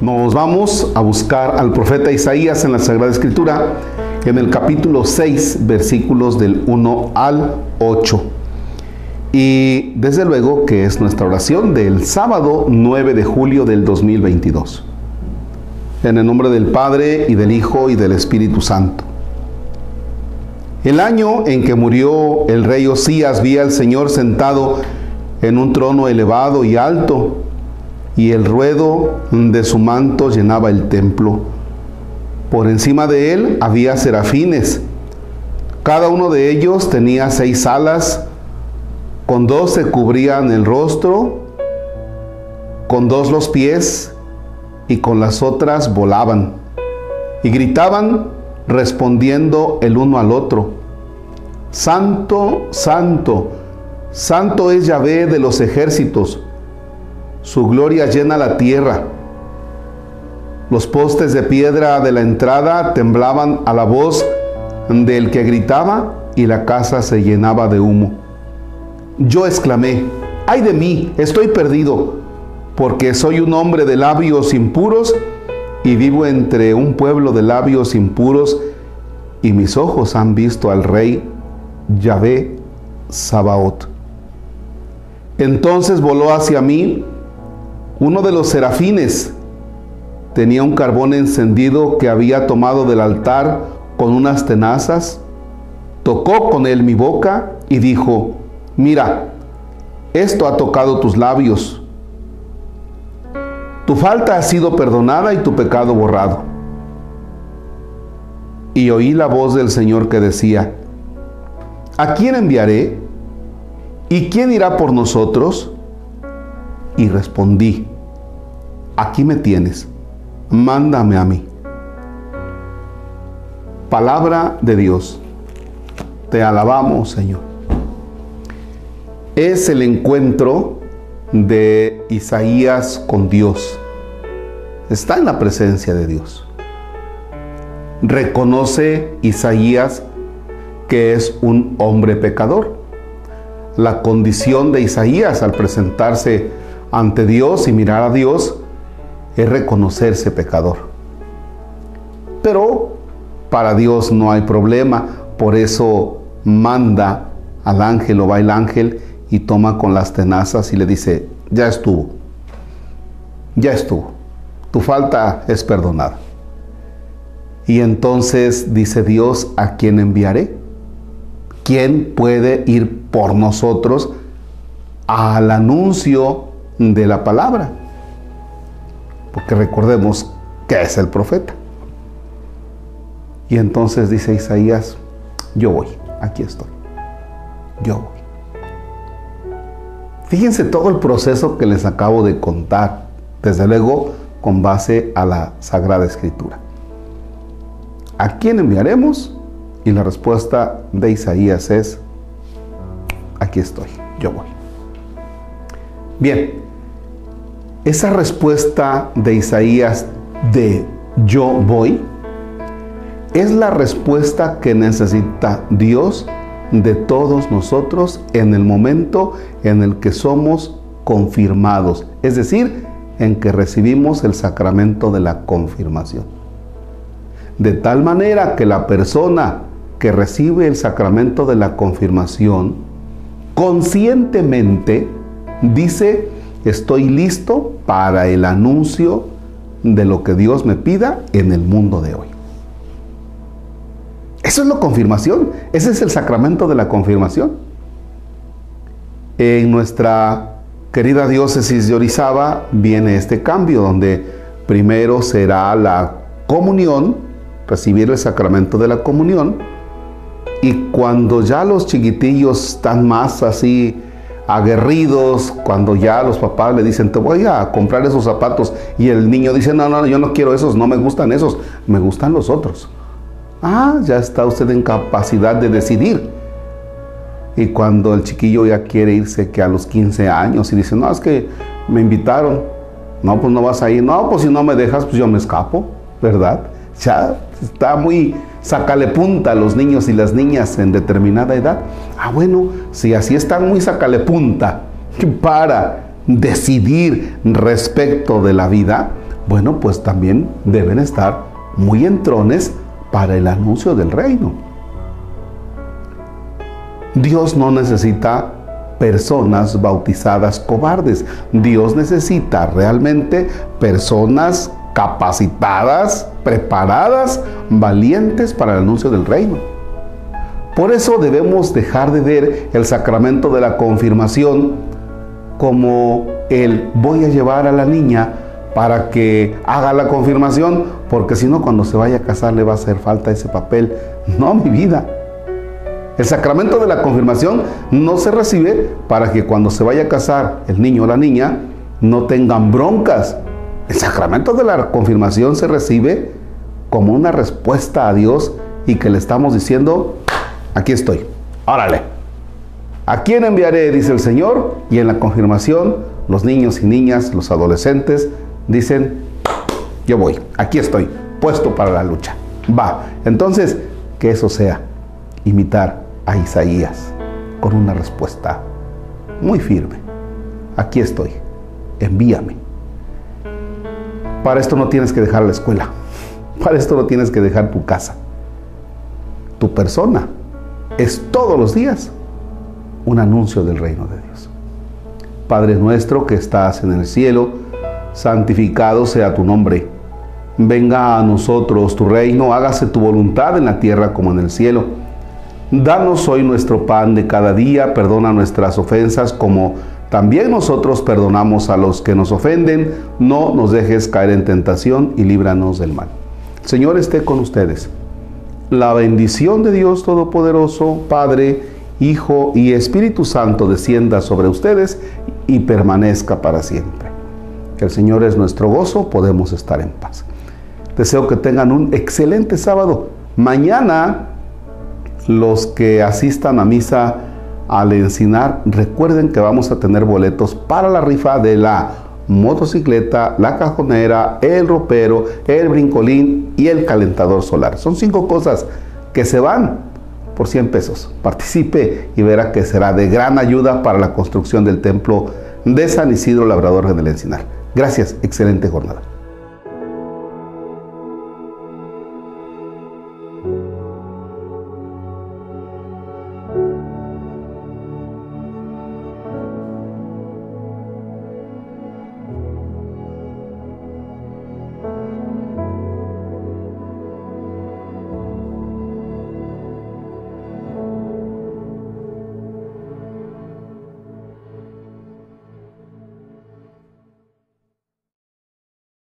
Nos vamos a buscar al profeta Isaías en la Sagrada Escritura en el capítulo 6, versículos del 1 al 8. Y desde luego que es nuestra oración del sábado 9 de julio del 2022. En el nombre del Padre y del Hijo y del Espíritu Santo. El año en que murió el rey Osías vi al Señor sentado en un trono elevado y alto, y el ruedo de su manto llenaba el templo. Por encima de él había serafines. Cada uno de ellos tenía seis alas, con dos se cubrían el rostro, con dos los pies, y con las otras volaban. Y gritaban respondiendo el uno al otro, Santo, Santo, Santo es Yahvé de los ejércitos, su gloria llena la tierra. Los postes de piedra de la entrada temblaban a la voz del que gritaba y la casa se llenaba de humo. Yo exclamé, ay de mí, estoy perdido, porque soy un hombre de labios impuros y vivo entre un pueblo de labios impuros y mis ojos han visto al rey Yahvé Sabaoth. Entonces voló hacia mí uno de los serafines. Tenía un carbón encendido que había tomado del altar con unas tenazas. Tocó con él mi boca y dijo, mira, esto ha tocado tus labios tu falta ha sido perdonada y tu pecado borrado. Y oí la voz del Señor que decía, ¿a quién enviaré? ¿Y quién irá por nosotros? Y respondí, aquí me tienes, mándame a mí. Palabra de Dios, te alabamos Señor. Es el encuentro de Isaías con Dios. Está en la presencia de Dios. Reconoce Isaías que es un hombre pecador. La condición de Isaías al presentarse ante Dios y mirar a Dios es reconocerse pecador. Pero para Dios no hay problema, por eso manda al ángel o va el ángel y toma con las tenazas y le dice, ya estuvo, ya estuvo, tu falta es perdonada. Y entonces dice Dios, ¿a quién enviaré? ¿Quién puede ir por nosotros al anuncio de la palabra? Porque recordemos que es el profeta. Y entonces dice Isaías, yo voy, aquí estoy, yo voy. Fíjense todo el proceso que les acabo de contar, desde luego con base a la Sagrada Escritura. ¿A quién enviaremos? Y la respuesta de Isaías es, aquí estoy, yo voy. Bien, esa respuesta de Isaías de yo voy es la respuesta que necesita Dios de todos nosotros en el momento en el que somos confirmados, es decir, en que recibimos el sacramento de la confirmación. De tal manera que la persona que recibe el sacramento de la confirmación conscientemente dice, estoy listo para el anuncio de lo que Dios me pida en el mundo de hoy. Eso es la confirmación. Ese es el sacramento de la confirmación. En nuestra querida diócesis de Orizaba viene este cambio, donde primero será la comunión, recibir el sacramento de la comunión, y cuando ya los chiquitillos están más así aguerridos, cuando ya los papás le dicen, te voy a comprar esos zapatos, y el niño dice, no, no, yo no quiero esos, no me gustan esos, me gustan los otros. Ah, ya está usted en capacidad de decidir. Y cuando el chiquillo ya quiere irse que a los 15 años y dice, no, es que me invitaron. No, pues no vas a ir. No, pues si no me dejas, pues yo me escapo, ¿verdad? Ya está muy, sacale punta a los niños y las niñas en determinada edad. Ah, bueno, si así están muy sacale punta para decidir respecto de la vida, bueno, pues también deben estar muy entrones para el anuncio del reino. Dios no necesita personas bautizadas cobardes. Dios necesita realmente personas capacitadas, preparadas, valientes para el anuncio del reino. Por eso debemos dejar de ver el sacramento de la confirmación como el voy a llevar a la niña para que haga la confirmación, porque si no cuando se vaya a casar le va a hacer falta ese papel. No, mi vida. El sacramento de la confirmación no se recibe para que cuando se vaya a casar el niño o la niña no tengan broncas. El sacramento de la confirmación se recibe como una respuesta a Dios y que le estamos diciendo, aquí estoy, órale. ¿A quién enviaré? Dice el Señor. Y en la confirmación, los niños y niñas, los adolescentes, dicen, yo voy, aquí estoy, puesto para la lucha. Va. Entonces, que eso sea imitar a Isaías con una respuesta muy firme. Aquí estoy, envíame. Para esto no tienes que dejar la escuela, para esto no tienes que dejar tu casa. Tu persona es todos los días un anuncio del reino de Dios. Padre nuestro que estás en el cielo, santificado sea tu nombre. Venga a nosotros tu reino, hágase tu voluntad en la tierra como en el cielo. Danos hoy nuestro pan de cada día, perdona nuestras ofensas como también nosotros perdonamos a los que nos ofenden. No nos dejes caer en tentación y líbranos del mal. Señor esté con ustedes. La bendición de Dios Todopoderoso, Padre, Hijo y Espíritu Santo descienda sobre ustedes y permanezca para siempre. Que el Señor es nuestro gozo, podemos estar en paz. Deseo que tengan un excelente sábado. Mañana los que asistan a misa al encinar, recuerden que vamos a tener boletos para la rifa de la motocicleta, la cajonera, el ropero, el brincolín y el calentador solar. Son cinco cosas que se van por 100 pesos. Participe y verá que será de gran ayuda para la construcción del templo de San Isidro Labrador del Encinar. Gracias, excelente jornada.